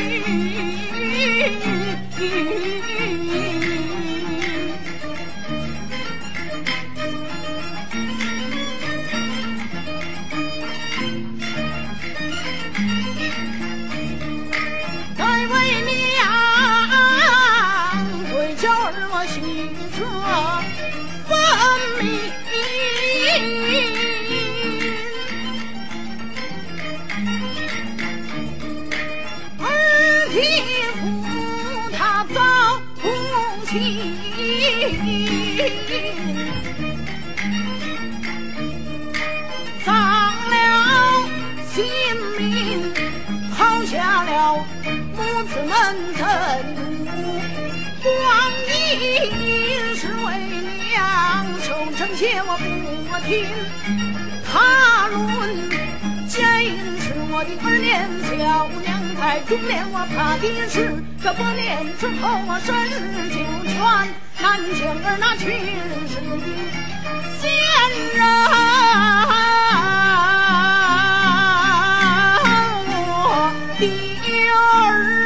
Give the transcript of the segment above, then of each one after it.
雨雨雨。丧了性命，抛下了母子们怎光阴？是为娘守贞洁我不听，他论家因是我的儿年小娘胎，中年我怕的是这八年之后我身就全，南京儿那去世的先人。我的儿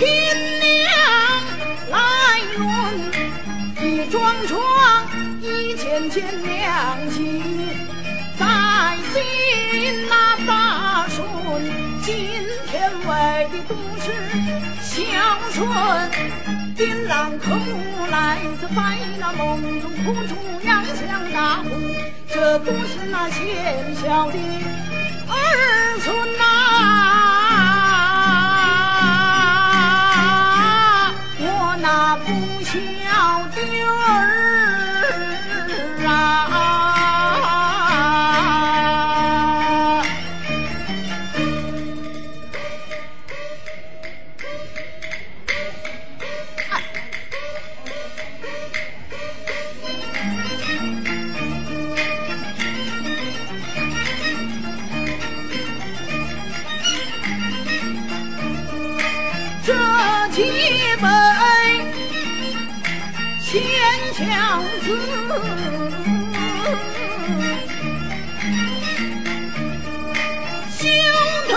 听娘来论，一桩桩，一件件良心在心那大顺，今天为的都是孝顺。丁郎可不来自白那梦中哭出洋相大呼，这都是那贤孝的儿孙呐、不孝的儿啊！这几本腔字，休得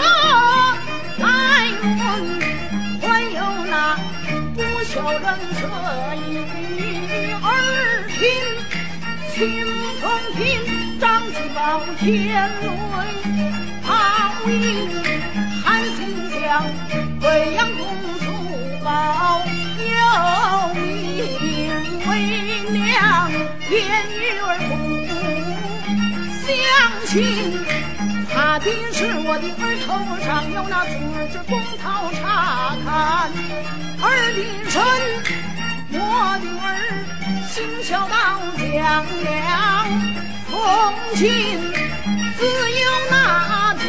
来论，还有那不孝人这一儿听，清风听，张继宝天伦，天，女儿不相信。他的是我的儿头上有那字字公桃查看，儿的身，我的儿行孝道将良，奉亲自有那天